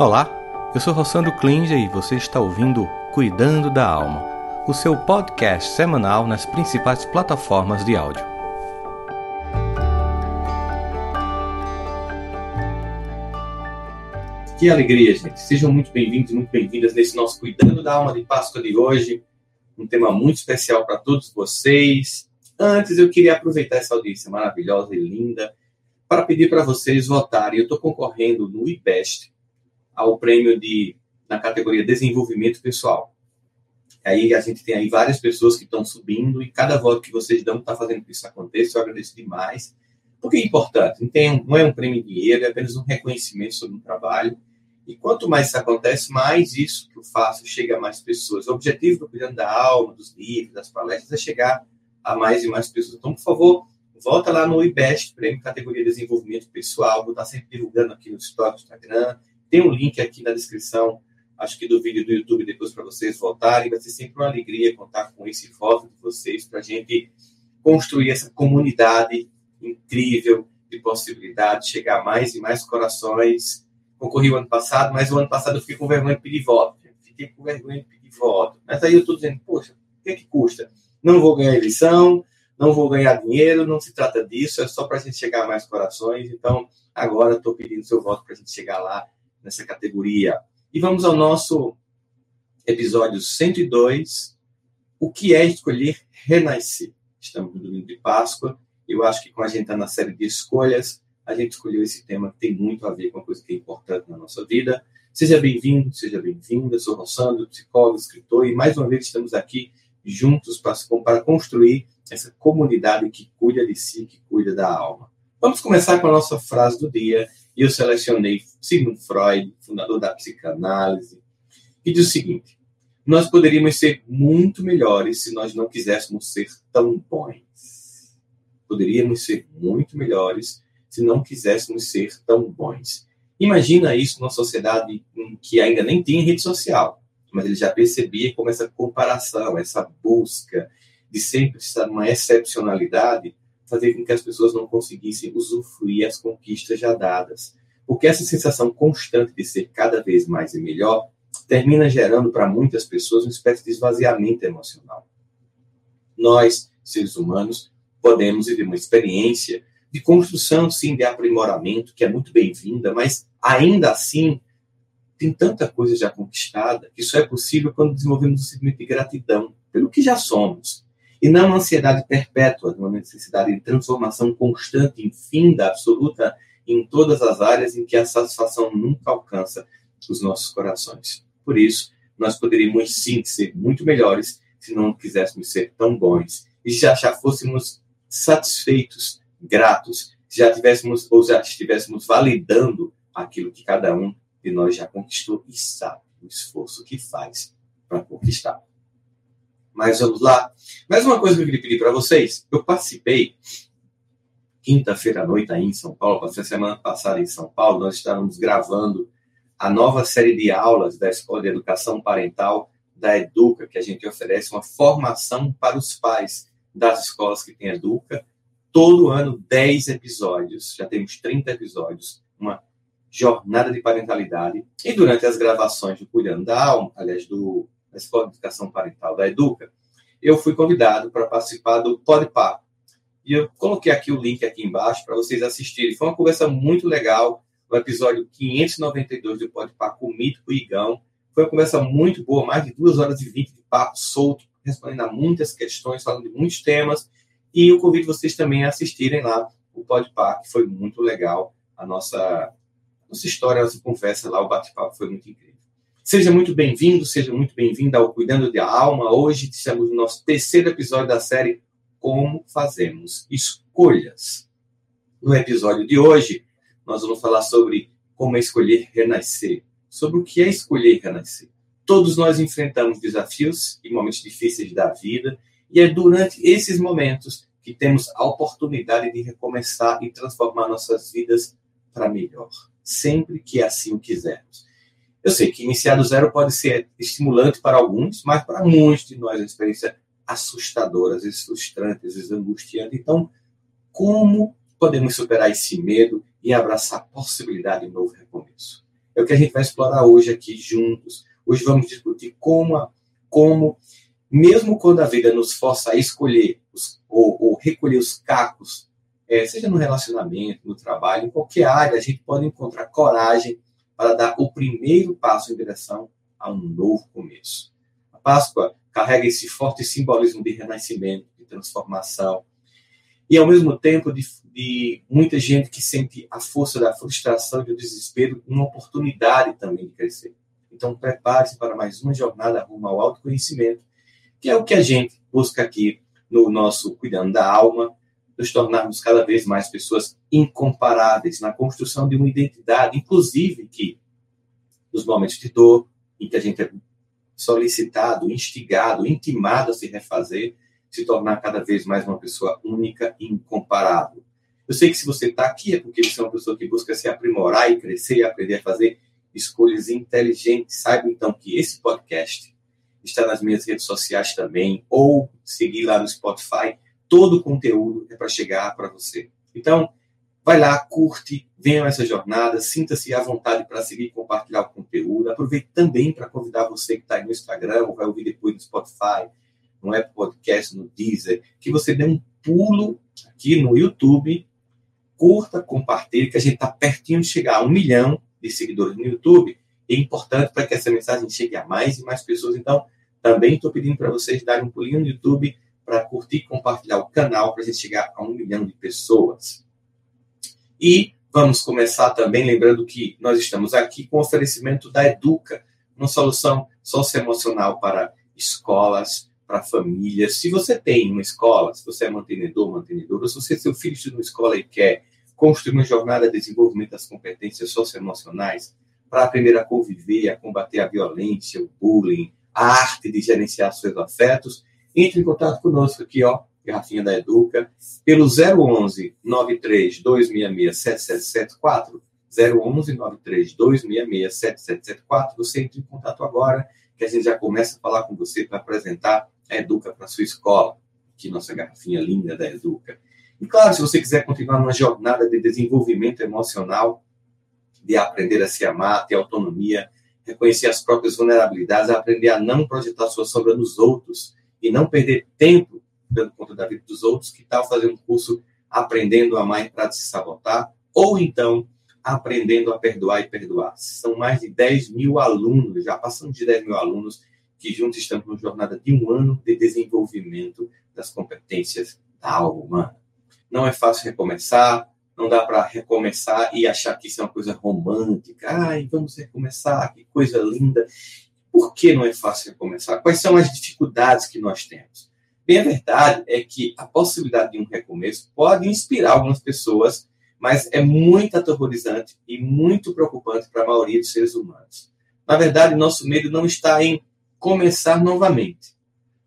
Olá, eu sou Rossandro Klinger e você está ouvindo Cuidando da Alma, o seu podcast semanal nas principais plataformas de áudio. Que alegria, gente. Sejam muito bem-vindos muito bem-vindas nesse nosso Cuidando da Alma de Páscoa de hoje. Um tema muito especial para todos vocês. Antes, eu queria aproveitar essa audiência maravilhosa e linda para pedir para vocês votarem. Eu estou concorrendo no IBEST ao prêmio de na categoria Desenvolvimento Pessoal. Aí a gente tem aí várias pessoas que estão subindo e cada voto que vocês dão está fazendo que isso aconteça. Eu agradeço demais. Porque é importante, não, tem, não é um prêmio em dinheiro, é apenas um reconhecimento sobre um trabalho e quanto mais isso acontece, mais isso que eu faço chega a mais pessoas. O objetivo do Cuidando da Alma, dos livros, das palestras, é chegar a mais e mais pessoas. Então, por favor, volta lá no IBEST, Prêmio Categoria Desenvolvimento Pessoal. Vou estar sempre divulgando aqui no story do Instagram. Tem um link aqui na descrição, acho que do vídeo do YouTube, depois para vocês voltarem. Vai ser sempre uma alegria contar com esse voto de vocês para a gente construir essa comunidade incrível de possibilidades, chegar a mais e mais corações concorri o ano passado, mas o ano passado eu fiquei com vergonha de pedir voto. Fiquei com vergonha de pedir voto. Mas aí eu estou dizendo, poxa, o que é que custa? Não vou ganhar eleição, não vou ganhar dinheiro, não se trata disso, é só para a gente chegar a mais corações. Então, agora estou pedindo seu voto para a gente chegar lá nessa categoria. E vamos ao nosso episódio 102, o que é escolher renascer. Estamos no domingo de Páscoa, eu acho que com a gente está na série de escolhas, a gente escolheu esse tema que tem muito a ver com uma coisa que é importante na nossa vida. Seja bem-vindo, seja bem-vinda. Sou Rossandro, psicólogo, escritor, e mais uma vez estamos aqui juntos para, para construir essa comunidade que cuida de si, que cuida da alma. Vamos começar com a nossa frase do dia. E eu selecionei Sigmund Freud, fundador da psicanálise, que diz o seguinte: Nós poderíamos ser muito melhores se nós não quiséssemos ser tão bons. Poderíamos ser muito melhores se não quiséssemos ser tão bons. Imagina isso numa sociedade que ainda nem tinha rede social, mas ele já percebia como essa comparação, essa busca de sempre estar uma excepcionalidade fazer com que as pessoas não conseguissem usufruir as conquistas já dadas. Porque essa sensação constante de ser cada vez mais e melhor termina gerando para muitas pessoas uma espécie de esvaziamento emocional. Nós, seres humanos, podemos viver uma experiência de construção, sim, de aprimoramento, que é muito bem-vinda, mas ainda assim tem tanta coisa já conquistada que só é possível quando desenvolvemos um sentimento de gratidão pelo que já somos. E não uma ansiedade perpétua, uma necessidade de transformação constante, infinda, absoluta, em todas as áreas em que a satisfação nunca alcança os nossos corações. Por isso, nós poderíamos sim ser muito melhores se não quiséssemos ser tão bons e já já fôssemos satisfeitos gratos, se já tivéssemos ou já estivéssemos validando aquilo que cada um de nós já conquistou e sabe o esforço que faz para conquistar. Mas vamos lá. Mais uma coisa que eu queria pedir para vocês. Eu participei quinta-feira à noite aí em São Paulo, passei a semana passada em São Paulo, nós estávamos gravando a nova série de aulas da Escola de Educação Parental da Educa, que a gente oferece uma formação para os pais das escolas que têm Educa, todo ano 10 episódios, já temos 30 episódios, uma jornada de parentalidade. E durante as gravações do Cuidando da Alma, aliás, do, da Escola de Educação Parental da Educa, eu fui convidado para participar do Podpar. E eu coloquei aqui o link aqui embaixo para vocês assistirem. Foi uma conversa muito legal, o episódio 592 do Podpar com o Mítico Igão. Foi uma conversa muito boa, mais de 2 horas e 20 de papo solto, respondendo a muitas questões, falando de muitos temas. E eu convido vocês também a assistirem lá o Podpar, que foi muito legal. A nossa, nossa história, a nossa conversa lá, o bate-papo foi muito incrível. Seja muito bem-vindo, seja muito bem-vinda ao Cuidando da Alma. Hoje estamos no nosso terceiro episódio da série Como Fazemos Escolhas. No episódio de hoje, nós vamos falar sobre como escolher renascer, sobre o que é escolher renascer. Todos nós enfrentamos desafios e momentos difíceis da vida e é durante esses momentos que temos a oportunidade de recomeçar e transformar nossas vidas para melhor, sempre que assim o quisermos. Eu sei que iniciar do zero pode ser estimulante para alguns, mas para muitos de nós é uma experiência assustadora, às vezes frustrante, às vezes angustiante. Então, como podemos superar esse medo e abraçar a possibilidade de um novo recomeço? É o que a gente vai explorar hoje aqui juntos. Hoje vamos discutir como, como mesmo quando a vida nos força a escolher os, ou, ou, recolher os cacos, é, seja no relacionamento, no trabalho, em qualquer área, a gente pode encontrar coragem para dar o primeiro passo em direção a um novo começo. A Páscoa carrega esse forte simbolismo de renascimento, de transformação, e ao mesmo tempo de, de muita gente que sente a força da frustração e do desespero, uma oportunidade também de crescer. Então, prepare-se para mais uma jornada rumo ao autoconhecimento, que é o que a gente busca aqui no nosso Cuidando da Alma, nos tornarmos cada vez mais pessoas incomparáveis na construção de uma identidade, inclusive que, nos momentos de dor, em que a gente é solicitado, instigado, intimado a se refazer, se tornar cada vez mais uma pessoa única e incomparável. Eu sei que se você está aqui é porque você é uma pessoa que busca se aprimorar e crescer e aprender a fazer escolhas inteligentes. Saiba então que esse podcast está nas minhas redes sociais também, ou seguir lá no Spotify. Todo o conteúdo é para chegar para você. Então, vai lá, curte, venha essa jornada, sinta-se à vontade para seguir e compartilhar o conteúdo. Aproveite também para convidar você que está aí no Instagram, ou vai ouvir depois no Spotify, no Apple Podcast, no Deezer, que você dê um pulo aqui no YouTube, curta, compartilhe, que a gente está pertinho de chegar a um milhão de seguidores no YouTube. É importante para que essa mensagem chegue a mais e mais pessoas. Então, também estou pedindo para vocês darem um pulinho no YouTube para curtir e compartilhar o canal para a gente chegar a um milhão de pessoas. E vamos começar também lembrando que nós estamos aqui com oferecimento da Educa, uma solução socioemocional para escolas, para famílias. Se você tem uma escola, se você é mantenedor, mantenedora, se você seu filho estuda numa escola e quer construir uma jornada de desenvolvimento das competências socioemocionais para aprender a conviver, a combater a violência, o bullying, a arte de gerenciar seus afetos, entre em contato conosco aqui, ó, garrafinha da Educa, pelo 011 93 266 7774, 011 93 266 7774. Você entra em contato agora, que a gente já começa a falar com você para apresentar a Educa para sua escola. Aqui nossa garrafinha linda da Educa. E claro, se você quiser continuar numa jornada de desenvolvimento emocional, de aprender a se amar, ter autonomia, reconhecer as próprias vulnerabilidades, aprender a não projetar sua sombra nos outros e não perder tempo dando conta da vida dos outros, que tal fazer um curso aprendendo a amar para se sabotar, ou então aprendendo a perdoar e perdoar. São mais de 10 mil alunos, já passamos de 10 mil alunos que juntos estamos numa jornada de um ano de desenvolvimento das competências da alma humana. Não é fácil recomeçar, não dá para recomeçar e achar que isso é uma coisa romântica. Ai, vamos recomeçar, que coisa linda. Por que não é fácil recomeçar? Quais são as dificuldades que nós temos? Bem, a verdade é que a possibilidade de um recomeço pode inspirar algumas pessoas, mas é muito aterrorizante e muito preocupante para a maioria dos seres humanos. Na verdade, nosso medo não está em começar novamente.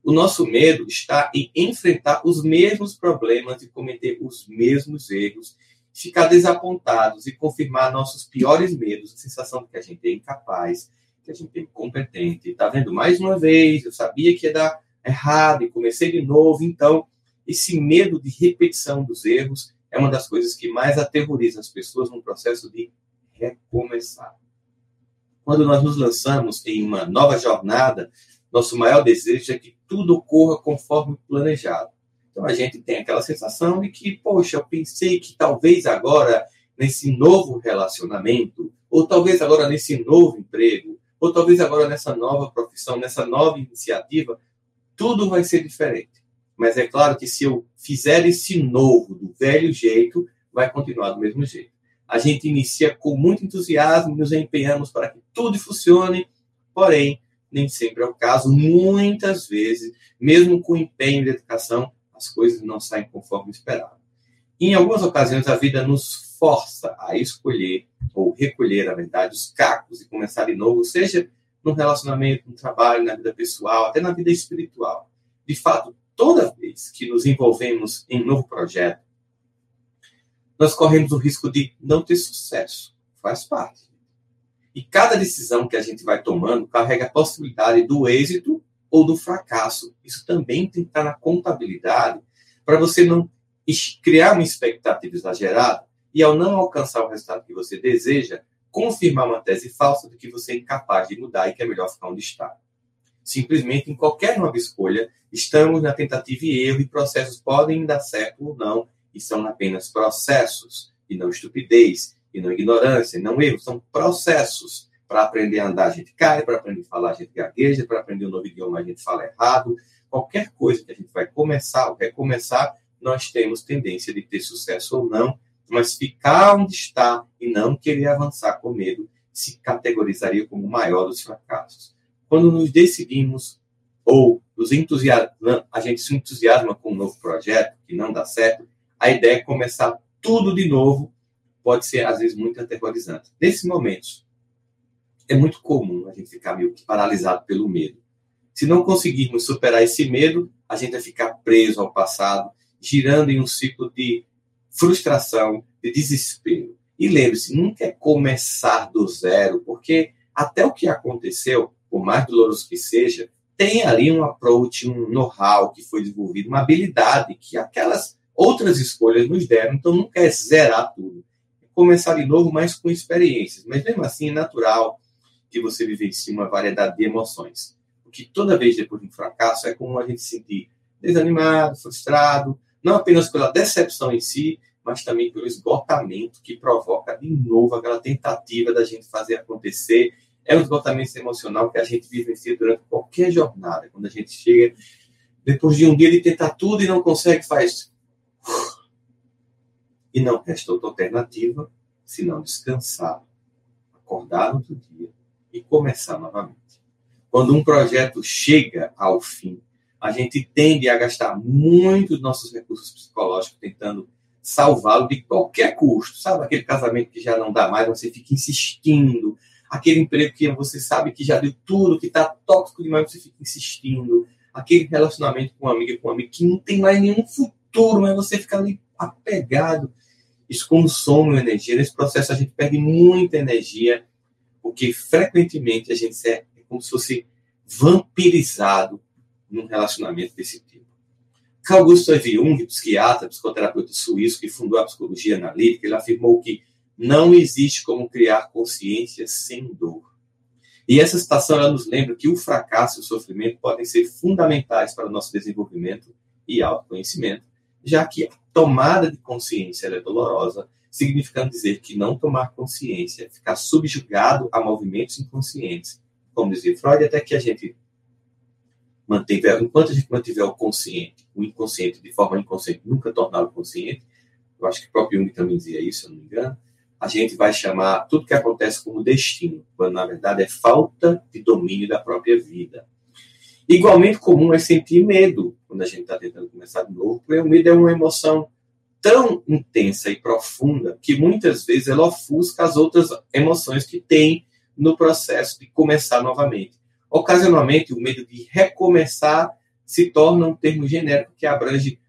O nosso medo está em enfrentar os mesmos problemas e cometer os mesmos erros, ficar desapontados e confirmar nossos piores medos, a sensação de que a gente é incapaz, que a gente é incompetente. Está vendo? Mais uma vez, eu sabia que ia dar errado e comecei de novo. Então, esse medo de repetição dos erros é uma das coisas que mais aterroriza as pessoas no processo de recomeçar. Quando nós nos lançamos em uma nova jornada, nosso maior desejo é que tudo ocorra conforme planejado. Então a gente tem aquela sensação de que, poxa, eu pensei que talvez agora nesse novo relacionamento, ou talvez agora nesse novo emprego, ou talvez agora nessa nova profissão, nessa nova iniciativa, tudo vai ser diferente. Mas é claro que se eu fizer esse novo do velho jeito, vai continuar do mesmo jeito a gente inicia com muito entusiasmo, nos empenhamos para que tudo funcione, porém, nem sempre é o caso. Muitas vezes, mesmo com empenho e dedicação, as coisas não saem conforme esperado. Em algumas ocasiões, a vida nos força a escolher ou recolher, na verdade, os cacos e começar de novo, seja no relacionamento, no trabalho, na vida pessoal, até na vida espiritual. De fato, toda vez que nos envolvemos em um novo projeto, nós corremos o risco de não ter sucesso. Faz parte. E cada decisão que a gente vai tomando carrega a possibilidade do êxito ou do fracasso. Isso também tem que estar na contabilidade para você não criar uma expectativa exagerada e, ao não alcançar o resultado que você deseja, confirmar uma tese falsa de que você é incapaz de mudar e que é melhor ficar onde está. Simplesmente, em qualquer nova escolha, estamos na tentativa e erro e processos podem dar certo ou não, e são apenas processos, e não estupidez, e não ignorância, e não erro, são processos. Para aprender a andar, a gente cai, para aprender a falar, a gente gagueja, para aprender um novo idioma, a gente fala errado. Qualquer coisa que a gente vai começar ou recomeçar, nós temos tendência de ter sucesso ou não, mas ficar onde está e não querer avançar com medo se categorizaria como o maior dos fracassos. Quando nos decidimos ou nos a gente se entusiasma com um novo projeto que não dá certo, a ideia é começar tudo de novo, pode ser às vezes muito aterrorizante. Nesses momentos, é muito comum a gente ficar meio que paralisado pelo medo. Se não conseguirmos superar esse medo, a gente vai ficar preso ao passado, girando em um ciclo de frustração, de desespero. E lembre-se, nunca é começar do zero, porque até o que aconteceu, por mais doloroso que seja, tem ali um approach, um know-how que foi desenvolvido, uma habilidade que aquelas outras escolhas nos deram. Então, nunca é zerar tudo. É começar de novo, mas com experiências. Mas mesmo assim, é natural que você vivencie uma variedade de emoções. Porque toda vez depois de um fracasso, é como a gente se sentir desanimado, frustrado, não apenas pela decepção em si, mas também pelo esgotamento que provoca de novo aquela tentativa da gente fazer acontecer. É um esgotamento emocional que a gente vivencia durante qualquer jornada. Quando a gente chega, depois de um dia de tentar tudo e não consegue, faz. E não resta outra alternativa senão descansar, acordar outro dia e começar novamente. Quando um projeto chega ao fim, a gente tende a gastar muito nossos recursos psicológicos tentando salvá-lo de qualquer custo. Sabe aquele casamento que já não dá mais, você fica insistindo. Aquele emprego que você sabe que já deu tudo, que está tóxico demais, você fica insistindo. Aquele relacionamento com uma amiga, com um amigo que não tem mais nenhum futuro, mas você fica ali apegado. Isso consome energia. Nesse processo a gente perde muita energia, porque frequentemente a gente é como se fosse vampirizado num relacionamento desse tipo. Carl Gustav Jung, psiquiatra, psicoterapeuta suíço que fundou a psicologia analítica, ele afirmou que não existe como criar consciência sem dor. E essa citação ela nos lembra que o fracasso e o sofrimento podem ser fundamentais para o nosso desenvolvimento e autoconhecimento, já que a tomada de consciência é dolorosa, significando dizer que não tomar consciência, ficar subjugado a movimentos inconscientes, como dizia Freud, até que a gente mantiver, enquanto a gente mantiver o consciente, o inconsciente de forma inconsciente, nunca torná-lo consciente, eu acho que o próprio Jung também dizia isso, se eu não me engano, a gente vai chamar tudo que acontece como destino, quando na verdade é falta de domínio da própria vida. Igualmente comum é sentir medo quando a gente está tentando começar de novo, porque o medo é uma emoção tão intensa e profunda que muitas vezes ela ofusca as outras emoções que tem no processo de começar novamente. Ocasionalmente, o medo de recomeçar se torna um termo genérico que abrange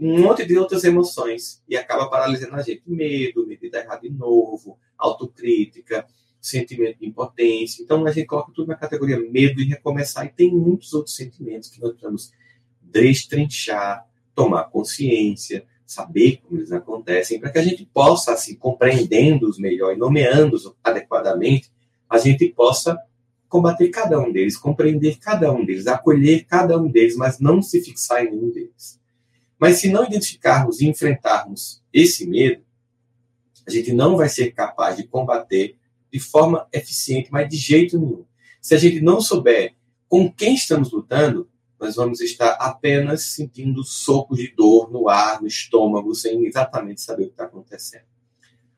um monte de outras emoções e acaba paralisando a gente. Medo, medo de dar errado de novo, autocrítica, sentimento de impotência. Então, a gente coloca tudo na categoria medo de recomeçar e tem muitos outros sentimentos que nós precisamos destrinchar, tomar consciência, saber como eles acontecem, para que a gente possa, assim, compreendendo-os melhor e nomeando-os adequadamente, a gente possa combater cada um deles, compreender cada um deles, acolher cada um deles, mas não se fixar em nenhum deles. Mas se não identificarmos e enfrentarmos esse medo, a gente não vai ser capaz de combater de forma eficiente, mas de jeito nenhum. Se a gente não souber com quem estamos lutando, nós vamos estar apenas sentindo socos de dor no ar, no estômago, sem exatamente saber o que está acontecendo.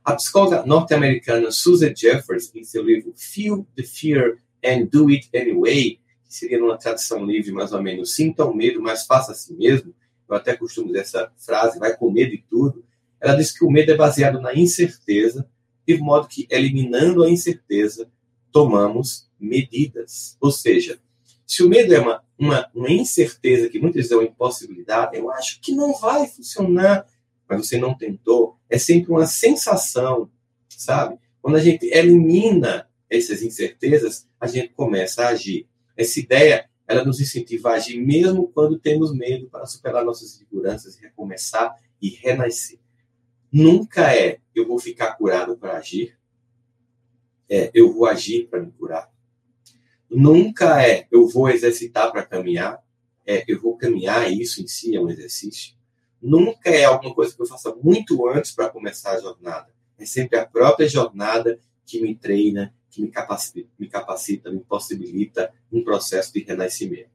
A psicóloga norte-americana Susan Jeffers, em seu livro Feel the Fear and do it anyway, que seria numa tradução livre mais ou menos, sinta o medo, mas faça assim mesmo. Eu até costumo dizer essa frase, vai com medo e tudo. Ela diz que o medo é baseado na incerteza, de modo que, eliminando a incerteza, tomamos medidas. Ou seja, se o medo é uma, uma, uma incerteza que muitas vezes é uma impossibilidade, eu acho que não vai funcionar, mas você não tentou. É sempre uma sensação, sabe? Quando a gente elimina essas incertezas, a gente começa a agir. Essa ideia, ela nos incentiva a agir mesmo quando temos medo para superar nossas inseguranças, recomeçar e renascer. Nunca é eu vou ficar curado para agir. é eu vou agir para me curar. Nunca é eu vou exercitar para caminhar, é eu vou caminhar, isso em si é um exercício. Nunca é alguma coisa que eu faça muito antes para começar a jornada. É sempre a própria jornada que me treina, que me capacita, me, capacita, me possibilita um processo de renascimento.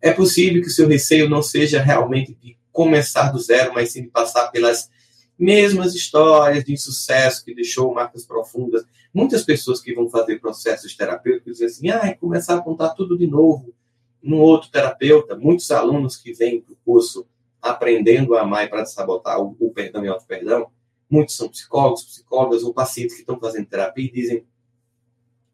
É possível que o seu receio não seja realmente de começar do zero, mas sim de passar pelas mesmas histórias de insucesso que deixou marcas profundas. Muitas pessoas que vão fazer processos terapêuticos dizem assim, ah, é começar a contar tudo de novo num outro terapeuta. Muitos alunos que vêm para o curso aprendendo a amar e para sabotar o, o perdão e o auto-perdão, muitos são psicólogos, psicólogas ou pacientes que estão fazendo terapia e dizem,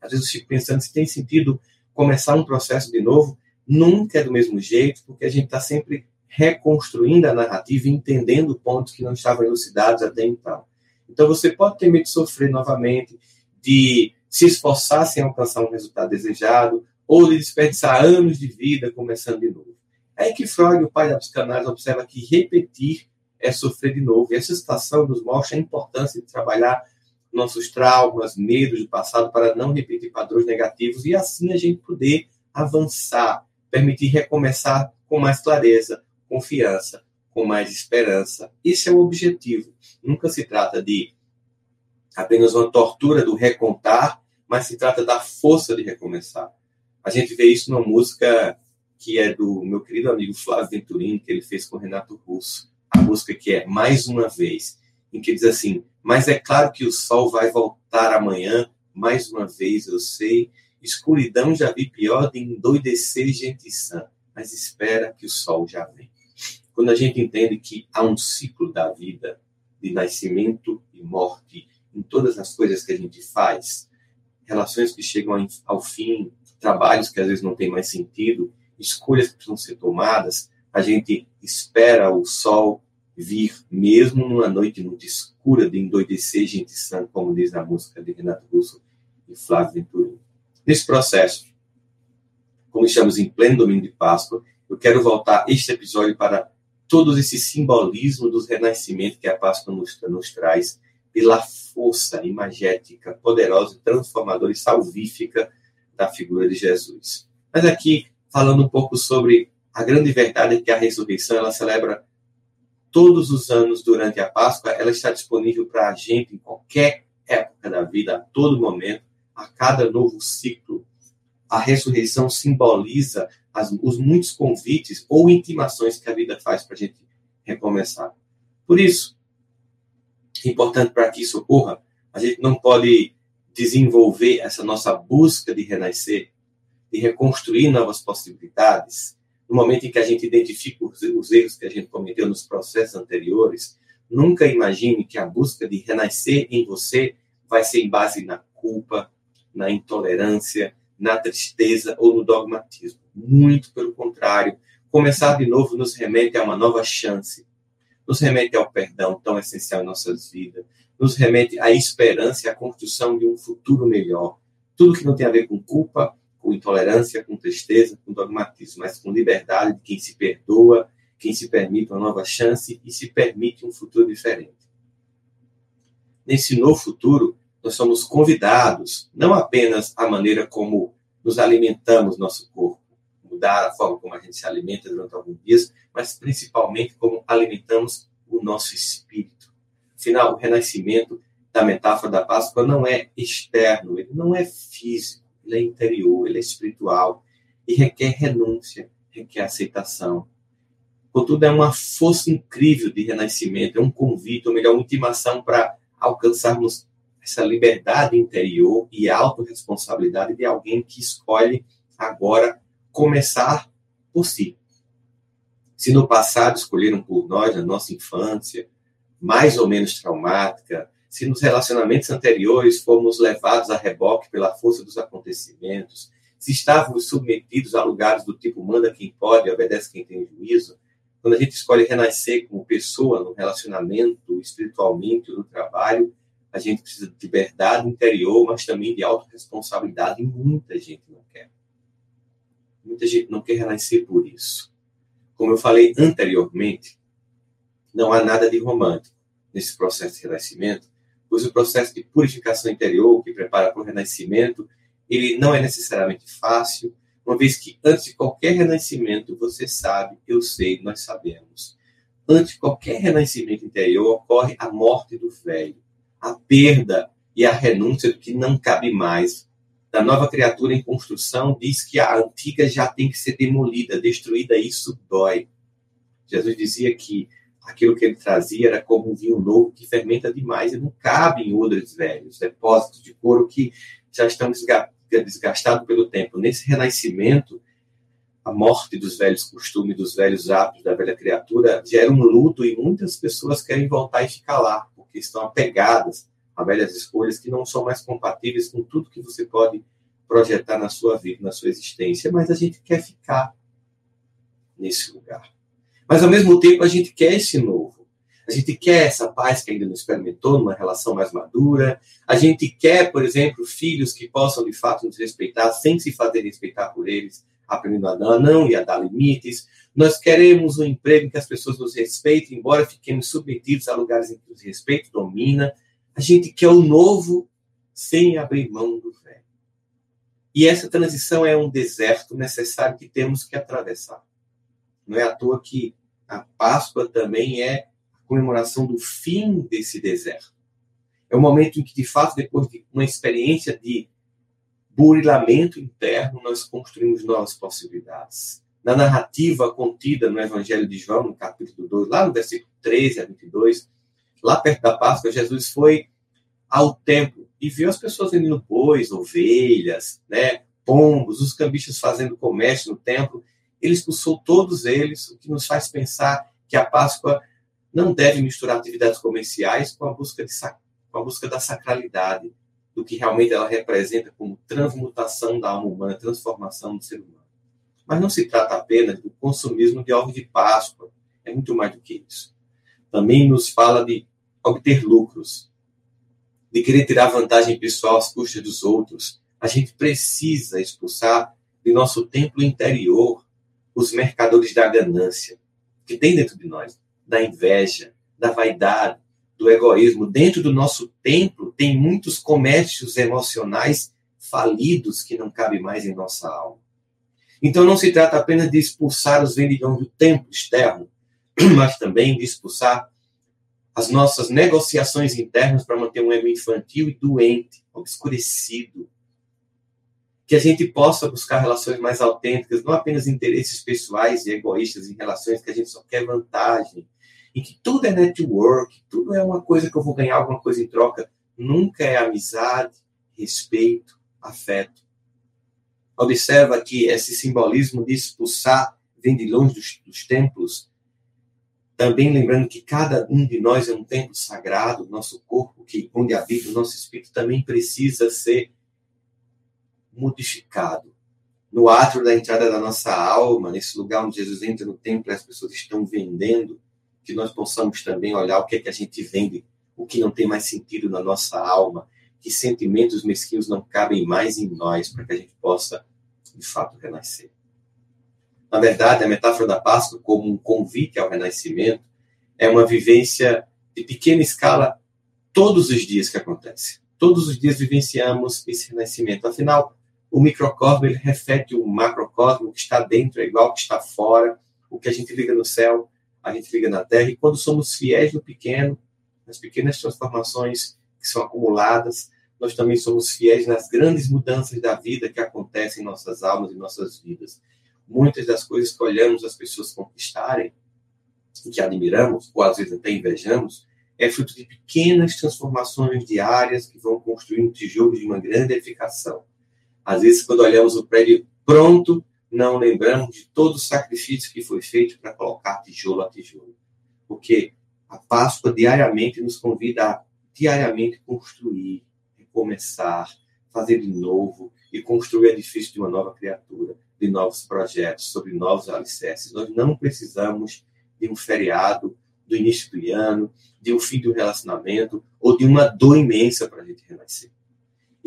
às vezes eu fico pensando se tem sentido começar um processo de novo, nunca é do mesmo jeito, porque a gente está sempre reconstruindo a narrativa entendendo pontos que não estavam elucidados até então. Então você pode ter medo de sofrer novamente, de se esforçar sem alcançar um resultado desejado, ou de desperdiçar anos de vida começando de novo. É que Freud, o pai da psicanálise, observa que repetir é sofrer de novo. E essa situação nos mostra a importância de trabalhar nossos traumas, medos do passado para não repetir padrões negativos e assim a gente poder avançar, permitir recomeçar com mais clareza, confiança, com mais esperança. Esse é o objetivo. Nunca se trata de apenas uma tortura do recontar, mas se trata da força de recomeçar. A gente vê isso numa música que é do meu querido amigo Flávio Venturini, que ele fez com Renato Russo. A música que é Mais Uma Vez, em que diz assim: Mas é claro que o sol vai voltar amanhã, mais uma vez eu sei. Escuridão já vi pior de endoidecer gente sã, mas espera que o sol já vem. Quando a gente entende que há um ciclo da vida, de nascimento e morte, em todas as coisas que a gente faz, relações que chegam ao fim, trabalhos que às vezes não têm mais sentido, escolhas que precisam ser tomadas, a gente espera o sol vir, mesmo numa noite muito escura, de endoidecer gente sã, como diz na música de Renato Russo e Flávio Venturini. Nesse processo, como estamos em pleno domingo de Páscoa, eu quero voltar este episódio para todo esse simbolismo dos renascimentos que a Páscoa nos, nos traz, pela força imagética, poderosa, transformadora e salvífica da figura de Jesus. Mas aqui, falando um pouco sobre a grande verdade que a ressurreição, ela celebra todos os anos durante a Páscoa, ela está disponível para a gente em qualquer época da vida, a todo momento, a cada novo ciclo. A ressurreição simboliza as, os muitos convites ou intimações que a vida faz para a gente recomeçar. Por isso, é importante para que isso ocorra, a gente não pode desenvolver essa nossa busca de renascer, de reconstruir novas possibilidades, no momento em que a gente identifica os, os erros que a gente cometeu nos processos anteriores, nunca imagine que a busca de renascer em você vai ser em base na culpa, na intolerância, na tristeza ou no dogmatismo. Muito pelo contrário, começar de novo nos remete a uma nova chance, nos remete ao perdão tão essencial em nossas vidas, nos remete à esperança e à construção de um futuro melhor. Tudo que não tem a ver com culpa, com intolerância, com tristeza, com dogmatismo, mas com liberdade de quem se perdoa, quem se permite uma nova chance e se permite um futuro diferente. Nesse novo futuro, nós somos convidados, não apenas a maneira como nos alimentamos nosso corpo, mudar a forma como a gente se alimenta durante alguns dias, mas principalmente como alimentamos o nosso espírito. Afinal, o renascimento da metáfora da Páscoa não é externo, ele não é físico, ele é interior, ele é espiritual e requer renúncia, requer aceitação. Contudo, é uma força incrível de renascimento, é um convite, ou melhor, uma intimação para alcançarmos essa liberdade interior e autorresponsabilidade de alguém que escolhe agora começar por si. Se no passado escolheram por nós, na nossa infância, mais ou menos traumática, se nos relacionamentos anteriores fomos levados a reboque pela força dos acontecimentos, se estávamos submetidos a lugares do tipo manda quem pode, obedece quem tem juízo, quando a gente escolhe renascer como pessoa no relacionamento, espiritualmente, no trabalho, a gente precisa de liberdade interior, mas também de autorresponsabilidade, e muita gente não quer. Muita gente não quer renascer por isso. Como eu falei anteriormente, não há nada de romântico nesse processo de renascimento, pois o processo de purificação interior que prepara para o renascimento, ele não é necessariamente fácil, uma vez que antes de qualquer renascimento, você sabe, eu sei, nós sabemos, antes de qualquer renascimento interior ocorre a morte do velho, a perda e a renúncia do que não cabe mais. Da nova criatura em construção, diz que a antiga já tem que ser demolida, destruída, isso dói. Jesus dizia que aquilo que ele trazia era como um vinho novo que fermenta demais e não cabe em odres velhos, depósitos de couro que já estão desgastados pelo tempo. Nesse renascimento, a morte dos velhos costumes, dos velhos hábitos, da velha criatura, gera um luto e muitas pessoas querem voltar e ficar lá, porque estão apegadas a velhas escolhas que não são mais compatíveis com tudo que você pode projetar na sua vida, na sua existência, mas a gente quer ficar nesse lugar. Mas ao mesmo tempo a gente quer esse novo. A gente quer essa paz que ainda não experimentou numa relação mais madura. A gente quer, por exemplo, filhos que possam de fato nos respeitar sem se fazer respeitar por eles, aprendendo a não e a dar limites. Nós queremos um emprego em que as pessoas nos respeitem, embora fiquemos submetidos a lugares em que o respeito domina. A gente quer o novo sem abrir mão do velho. E essa transição é um deserto necessário que temos que atravessar. Não é à toa que a Páscoa também é a comemoração do fim desse deserto. É o momento em que, de fato, depois de uma experiência de burilamento interno, nós construímos novas possibilidades. Na narrativa contida no Evangelho de João, no capítulo 2, lá no versículo 13 a 22, lá perto da Páscoa, Jesus foi ao templo e viu as pessoas vendendo bois, ovelhas, né, pombos, os cambistas fazendo comércio no templo, ele expulsou todos eles, o que nos faz pensar que a Páscoa não deve misturar atividades comerciais com a busca, de, com a busca da sacralidade, do que realmente ela representa como transmutação da alma humana, transformação do ser humano. Mas não se trata apenas do consumismo de ovos de Páscoa, é muito mais do que isso. Também nos fala de obter lucros, de querer tirar vantagem pessoal às custas dos outros. A gente precisa expulsar de nosso templo interior os mercadores da ganância que tem dentro de nós, da inveja, da vaidade, do egoísmo. Dentro do nosso templo tem muitos comércios emocionais falidos que não cabem mais em nossa alma. Então não se trata apenas de expulsar os vendilhões do templo externo, mas também de expulsar as nossas negociações internas para manter um ego infantil e doente, obscurecido, que a gente possa buscar relações mais autênticas, não apenas interesses pessoais e egoístas em relações que a gente só quer vantagem, e que tudo é network, tudo é uma coisa que eu vou ganhar alguma coisa em troca. Nunca é amizade, respeito, afeto. Observa que esse simbolismo de expulsar vem de longe dos, dos templos, também lembrando que cada um de nós é um templo sagrado, nosso corpo, que onde habita o nosso espírito, também precisa ser modificado. No átrio da entrada da nossa alma, nesse lugar onde Jesus entra no templo e as pessoas estão vendendo, que nós possamos também olhar o que é que a gente vende, o que não tem mais sentido na nossa alma, que sentimentos mesquinhos não cabem mais em nós, para que a gente possa, de fato, renascer. Na verdade, a metáfora da Páscoa, como um convite ao renascimento, é uma vivência de pequena escala todos os dias que acontece. Todos os dias vivenciamos esse renascimento. Afinal, o microcosmo ele reflete o macrocosmo, que está dentro é igual que está fora, o que a gente liga no céu, a gente liga na terra, e quando somos fiéis no pequeno, nas pequenas transformações que são acumuladas, nós também somos fiéis nas grandes mudanças da vida que acontecem em nossas almas e nossas vidas. Muitas das coisas que olhamos as pessoas conquistarem, que admiramos, ou às vezes até invejamos, é fruto de pequenas transformações diárias que vão construir um tijolo de uma grande edificação. Às vezes, quando olhamos o prédio pronto, não lembramos de todo o sacrifício que foi feito para colocar tijolo a tijolo. Porque a Páscoa diariamente nos convida a diariamente construir, recomeçar, fazer de novo e construir o edifício de uma nova criatura, de novos projetos, sobre novos alicerces. Nós não precisamos de um feriado do início do ano, de um fim do relacionamento ou de uma dor imensa para.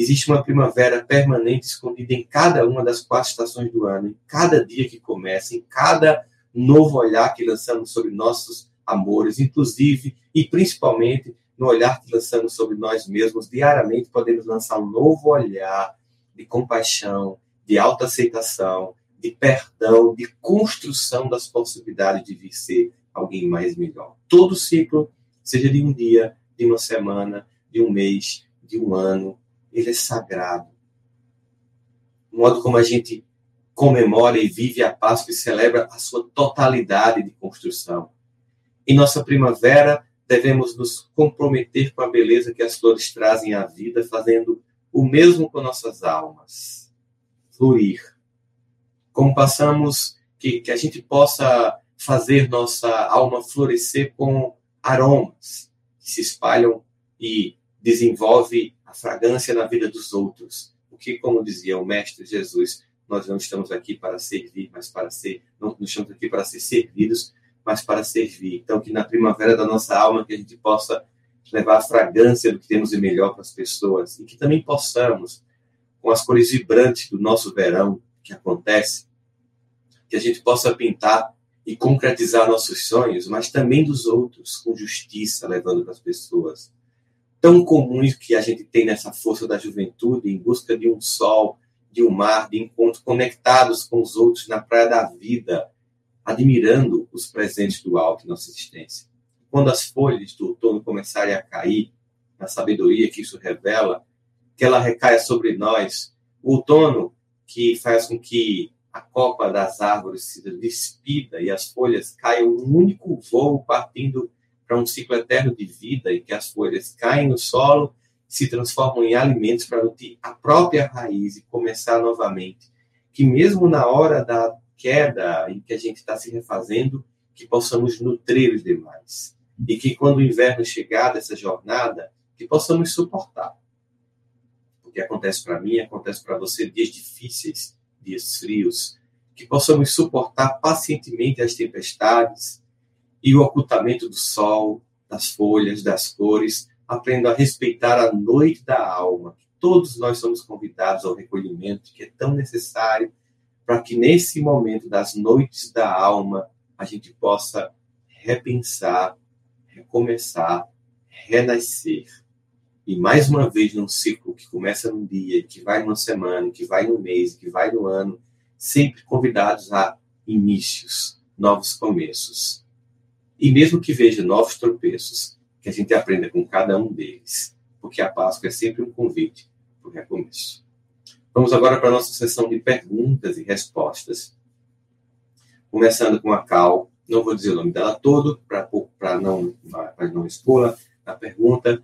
Existe uma primavera permanente escondida em cada uma das quatro estações do ano, em cada dia que começa, em cada novo olhar que lançamos sobre nossos amores, inclusive e principalmente no olhar que lançamos sobre nós mesmos, diariamente podemos lançar um novo olhar de compaixão, de autoaceitação, de perdão, de construção das possibilidades de vir ser alguém mais melhor. Todo ciclo, seja de um dia, de uma semana, de um mês, de um ano, ele é sagrado. O modo como a gente comemora e vive a Páscoa e celebra a sua totalidade de construção. Em nossa primavera, devemos nos comprometer com a beleza que as flores trazem à vida, fazendo o mesmo com nossas almas. Florir. Como passamos, que, que a gente possa fazer nossa alma florescer com aromas que se espalham e desenvolve a fragrância na vida dos outros. Porque, como dizia o Mestre Jesus, nós não estamos aqui para servir, mas para ser, não, não estamos aqui para ser servidos, mas para servir. Então, que na primavera da nossa alma, que a gente possa levar a fragrância do que temos de melhor para as pessoas e que também possamos, com as cores vibrantes do nosso verão que acontece, que a gente possa pintar e concretizar nossos sonhos, mas também dos outros, com justiça, levando para as pessoas. Tão comum que a gente tem nessa força da juventude, em busca de um sol, de um mar, de encontros conectados com os outros na praia da vida, admirando os presentes do alto em nossa existência. Quando as folhas do outono começarem a cair, na sabedoria que isso revela, que ela recaia sobre nós. O outono que faz com que a copa das árvores se despida e as folhas caiam um único voo partindo para um ciclo eterno de vida e que as folhas caem no solo se transformam em alimentos para nutrir a própria raiz e começar novamente. Que mesmo na hora da queda em que a gente está se refazendo, que possamos nutrir os demais. E que quando o inverno chegar dessa jornada, que possamos suportar. O que acontece para mim, acontece para você dias difíceis, dias frios, que possamos suportar pacientemente as tempestades e o ocultamento do sol, das folhas, das cores, aprendo a respeitar a noite da alma. Todos nós somos convidados ao recolhimento que é tão necessário para que nesse momento das noites da alma a gente possa repensar, recomeçar, renascer. E mais uma vez num ciclo que começa num dia, que vai numa semana, que vai no mês, que vai no ano, sempre convidados a inícios, novos começos. E mesmo que veja novos tropeços, que a gente aprenda com cada um deles, porque a Páscoa é sempre um convite para o recomeço. Vamos agora para a nossa sessão de perguntas e respostas. Começando com a Cal, não vou dizer o nome dela todo, para não, não expor a pergunta.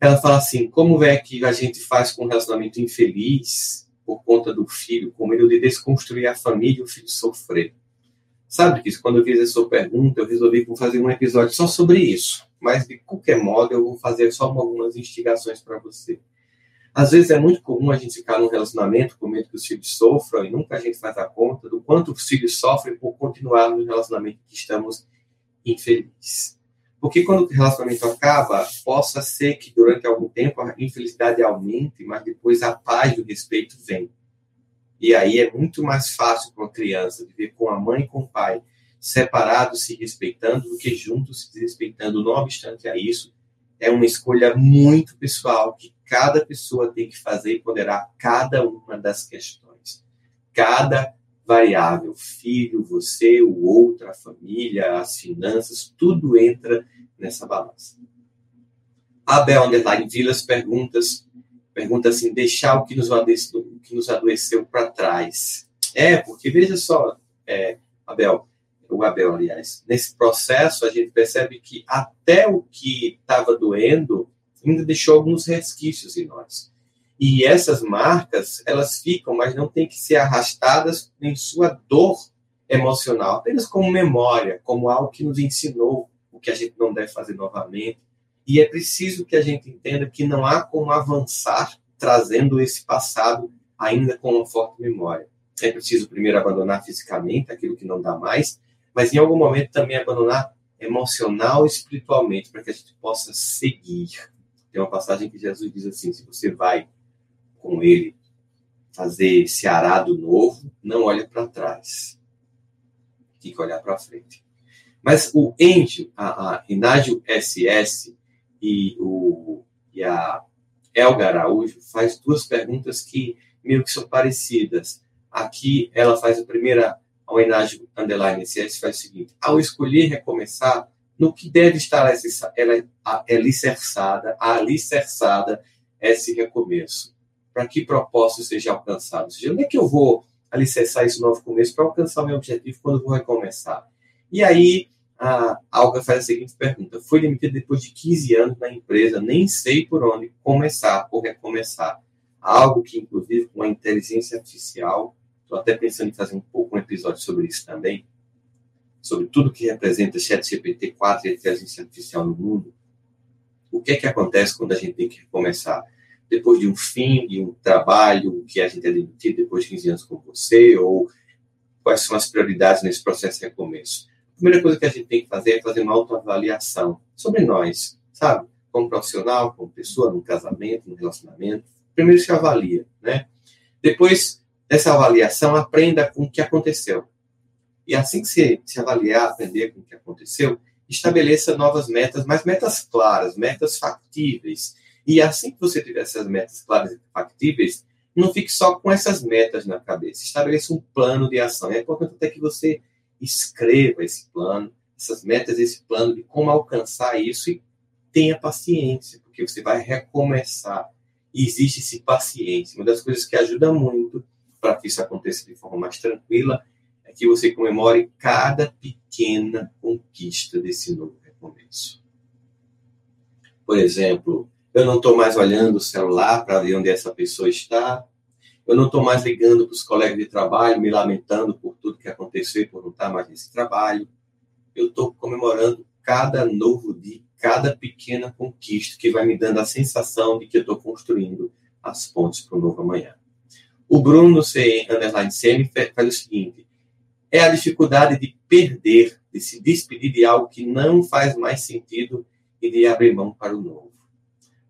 Ela fala assim: como é que a gente faz com um relacionamento infeliz por conta do filho, com medo de desconstruir a família e o filho sofrer? Sabe que quando eu fiz essa pergunta, eu resolvi fazer um episódio só sobre isso. Mas, de qualquer modo, eu vou fazer só algumas instigações para você. Às vezes é muito comum a gente ficar num relacionamento com medo que os filhos sofram e nunca a gente faz a conta do quanto os filhos sofrem por continuar no relacionamento que estamos infelizes. Porque quando o relacionamento acaba, possa ser que durante algum tempo a infelicidade aumente, mas depois a paz e o respeito vem. E aí é muito mais fácil para uma criança viver com a mãe e com o pai separados, se respeitando, do que juntos se desrespeitando. Não obstante a isso, é uma escolha muito pessoal que cada pessoa tem que fazer e ponderar cada uma das questões. Cada variável, filho, você, o outro, a família, as finanças, tudo entra nessa balança. Abel Underline Vilas perguntas, pergunta assim, deixar o que nos adoeceu, que nos adoeceu para trás. É, porque veja só, é, Abel, o Abel, aliás, nesse processo a gente percebe que até o que estava doendo ainda deixou alguns resquícios em nós. E essas marcas, elas ficam, mas não tem que ser arrastadas em sua dor emocional, apenas como memória, como algo que nos ensinou o que a gente não deve fazer novamente. E é preciso que a gente entenda que não há como avançar trazendo esse passado ainda com uma forte memória. É preciso primeiro abandonar fisicamente aquilo que não dá mais, mas em algum momento também abandonar emocional e espiritualmente para que a gente possa seguir. Tem uma passagem que Jesus diz assim: se você vai com ele fazer esse arado novo, não olhe para trás. Tem que olhar para frente. Mas o Endio, a, a Rinágio SS, e, o, e a Elga Araújo faz duas perguntas que meio que são parecidas. Aqui ela faz a primeira homenagem underline CS faz o seguinte: ao escolher recomeçar, no que deve estar ela alicerçada, alicerçada esse recomeço? Para que propósito seja alcançado? Ou seja, onde é que eu vou alicerçar esse novo começo para alcançar o meu objetivo quando vou recomeçar? E aí, a Alga faz a seguinte pergunta: Foi demitido depois de 15 anos na empresa, nem sei por onde começar ou recomeçar. Algo que, inclusive, com a inteligência artificial, estou até pensando em fazer um pouco um episódio sobre isso também, sobre tudo que representa ChatGPT 4 e inteligência artificial no mundo. O que é que acontece quando a gente tem que recomeçar? Depois de um fim de um trabalho que a gente é demitido depois de 15 anos com você, ou quais são as prioridades nesse processo de recomeço? Primeira coisa que a gente tem que fazer é fazer uma autoavaliação sobre nós, sabe? Como profissional, como pessoa, num casamento, num relacionamento. Primeiro se avalia, né? Depois dessa avaliação, aprenda com o que aconteceu. E assim que se, se avaliar, aprender com o que aconteceu, estabeleça novas metas, mas metas claras, metas factíveis. E assim que você tiver essas metas claras e factíveis, não fique só com essas metas na cabeça. Estabeleça um plano de ação. É importante até que você escreva esse plano, essas metas, esse plano de como alcançar isso e tenha paciência, porque você vai recomeçar. E existe-se paciência. Uma das coisas que ajuda muito para que isso aconteça de forma mais tranquila é que você comemore cada pequena conquista desse novo recomeço. Por exemplo, eu não estou mais olhando o celular para ver onde essa pessoa está, eu não estou mais ligando para os colegas de trabalho, me lamentando por tudo que aconteceu e por não estar mais nesse trabalho. Eu estou comemorando cada novo dia, cada pequena conquista que vai me dando a sensação de que eu estou construindo as pontes para o novo amanhã. O Bruno C. Underline CM faz o seguinte: é a dificuldade de perder, de se despedir de algo que não faz mais sentido e de abrir mão para o novo.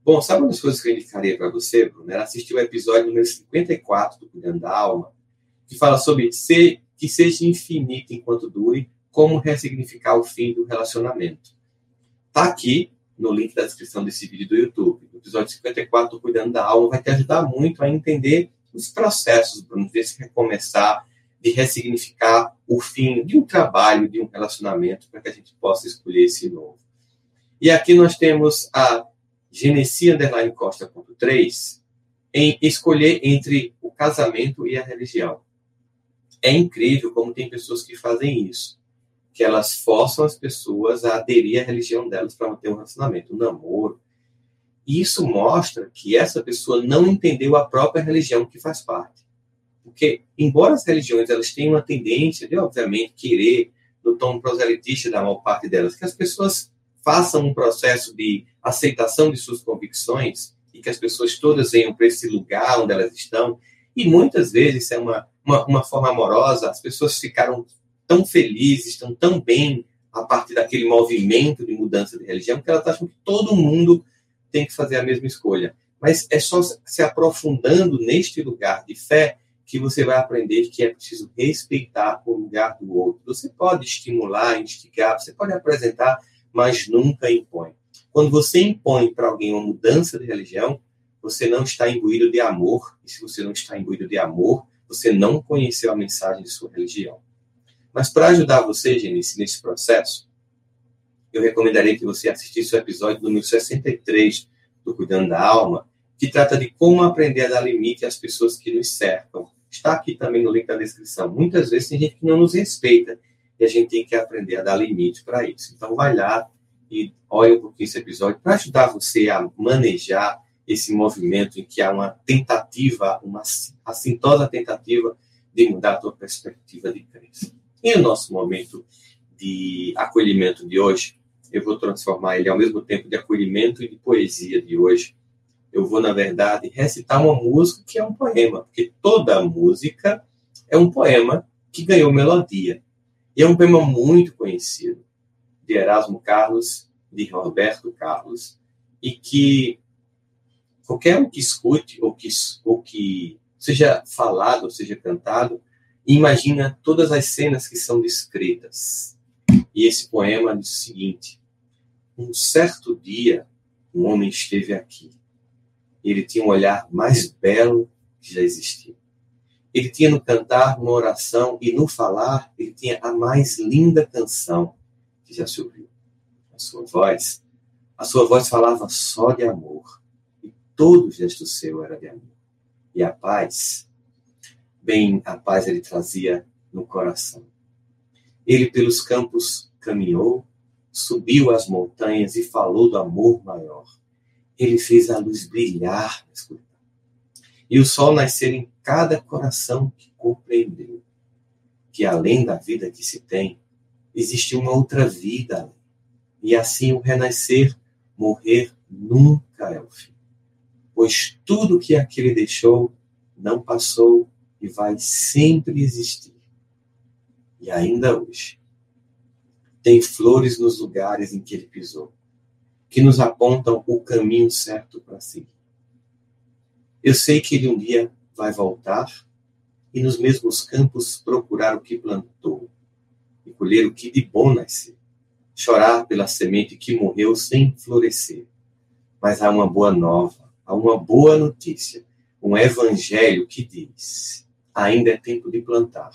Bom, sabe uma das coisas que eu indicaria para você, Bruno? Era assistir o episódio número 54 do Cuidando da Alma, que fala sobre ser, que seja infinito enquanto dure, como ressignificar o fim do relacionamento. Está aqui no link da descrição desse vídeo do YouTube. O episódio 54 do Cuidando da Alma vai te ajudar muito a entender os processos, Bruno, de se recomeçar, de ressignificar o fim de um trabalho, de um relacionamento, para que a gente possa escolher esse novo. E aqui nós temos a Genesi Underline Costa em escolher entre o casamento e a religião. É incrível como tem pessoas que fazem isso, que elas forçam as pessoas a aderir à religião delas para manter um relacionamento, um namoro. E isso mostra que essa pessoa não entendeu a própria religião que faz parte. Porque, embora as religiões elas tenham uma tendência de, obviamente, querer, no tom proselitista da maior parte delas, que as pessoas façam um processo de aceitação de suas convicções e que as pessoas todas venham para esse lugar onde elas estão. E muitas vezes isso é uma, uma, uma forma amorosa, as pessoas ficaram tão felizes, estão tão bem a partir daquele movimento de mudança de religião que elas acham que todo mundo tem que fazer a mesma escolha. Mas é só se aprofundando neste lugar de fé que você vai aprender que é preciso respeitar o lugar do outro. Você pode estimular, instigar, você pode apresentar mas nunca impõe. Quando você impõe para alguém uma mudança de religião, você não está imbuído de amor, e se você não está imbuído de amor, você não conheceu a mensagem de sua religião. Mas para ajudar você, Genice, nesse processo, eu recomendaria que você assistisse o episódio número 63 do Cuidando da Alma, que trata de como aprender a dar limite às pessoas que nos cercam. Está aqui também no link da descrição. Muitas vezes tem gente que não nos respeita e a gente tem que aprender a dar limite para isso. Então, vai lá e olha um pouquinho esse episódio para ajudar você a manejar esse movimento em que há uma tentativa, uma assintosa tentativa de mudar a tua perspectiva de crença. E o nosso momento de acolhimento de hoje, eu vou transformar ele ao mesmo tempo de acolhimento e de poesia de hoje. Eu vou, na verdade, recitar uma música que é um poema, porque toda música é um poema que ganhou melodia. E é um poema muito conhecido de Erasmo Carlos, de Roberto Carlos, e que qualquer um que escute ou que, ou que seja falado ou seja cantado, imagina todas as cenas que são descritas. E esse poema diz o seguinte: Um certo dia, um homem esteve aqui. Ele tinha um olhar mais belo que já existiu. Ele tinha no cantar uma oração e no falar ele tinha a mais linda canção que já se ouviu. A sua voz, a sua voz falava só de amor e todo gesto seu era de amor. E a paz, bem, a paz ele trazia no coração. Ele pelos campos caminhou, subiu as montanhas e falou do amor maior. Ele fez a luz brilhar na escuridão. E o sol nascer em cada coração que compreendeu que além da vida que se tem, existe uma outra vida. E assim o renascer, morrer nunca é o fim. Pois tudo que aquele deixou não passou e vai sempre existir e ainda hoje. Tem flores nos lugares em que ele pisou, que nos apontam o caminho certo para seguir. Eu sei que ele um dia vai voltar e nos mesmos campos procurar o que plantou e colher o que de bom nasceu, chorar pela semente que morreu sem florescer. Mas há uma boa nova, há uma boa notícia, um evangelho que diz: ainda é tempo de plantar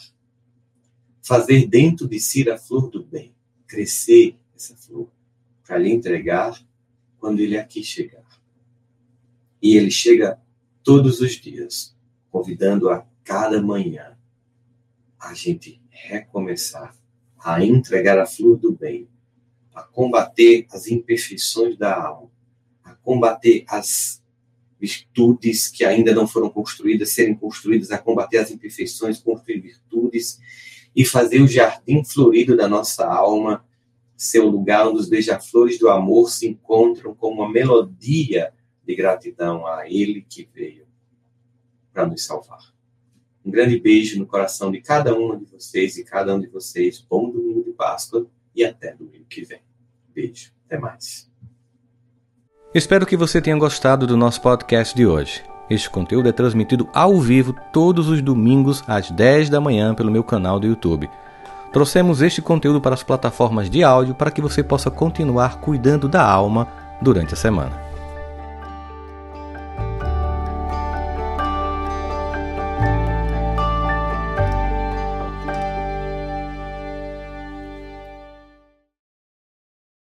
fazer dentro de si a flor do bem, crescer essa flor, para lhe entregar quando ele aqui chegar. E ele chega todos os dias, convidando a cada manhã a gente recomeçar a entregar a flor do bem, a combater as imperfeições da alma, a combater as virtudes que ainda não foram construídas, serem construídas, a combater as imperfeições, construir virtudes e fazer o jardim florido da nossa alma ser o lugar onde os beija-flores do amor se encontram com uma melodia de gratidão a Ele que veio para nos salvar. Um grande beijo no coração de cada uma de vocês e cada um de vocês. Bom domingo de Páscoa e até domingo que vem. Beijo. Até mais. Espero que você tenha gostado do nosso podcast de hoje. Este conteúdo é transmitido ao vivo todos os domingos às 10 da manhã pelo meu canal do YouTube. Trouxemos este conteúdo para as plataformas de áudio para que você possa continuar cuidando da alma durante a semana.